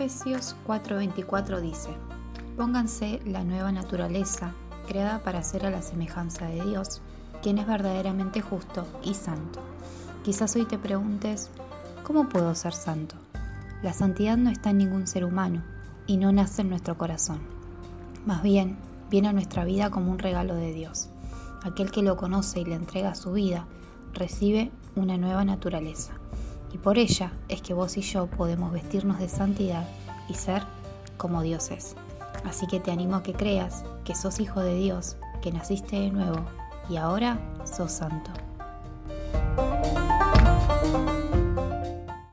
Efesios 4:24 dice, Pónganse la nueva naturaleza, creada para ser a la semejanza de Dios, quien es verdaderamente justo y santo. Quizás hoy te preguntes, ¿cómo puedo ser santo? La santidad no está en ningún ser humano y no nace en nuestro corazón. Más bien, viene a nuestra vida como un regalo de Dios. Aquel que lo conoce y le entrega su vida, recibe una nueva naturaleza. Y por ella es que vos y yo podemos vestirnos de santidad y ser como Dios es. Así que te animo a que creas que sos hijo de Dios, que naciste de nuevo y ahora sos santo.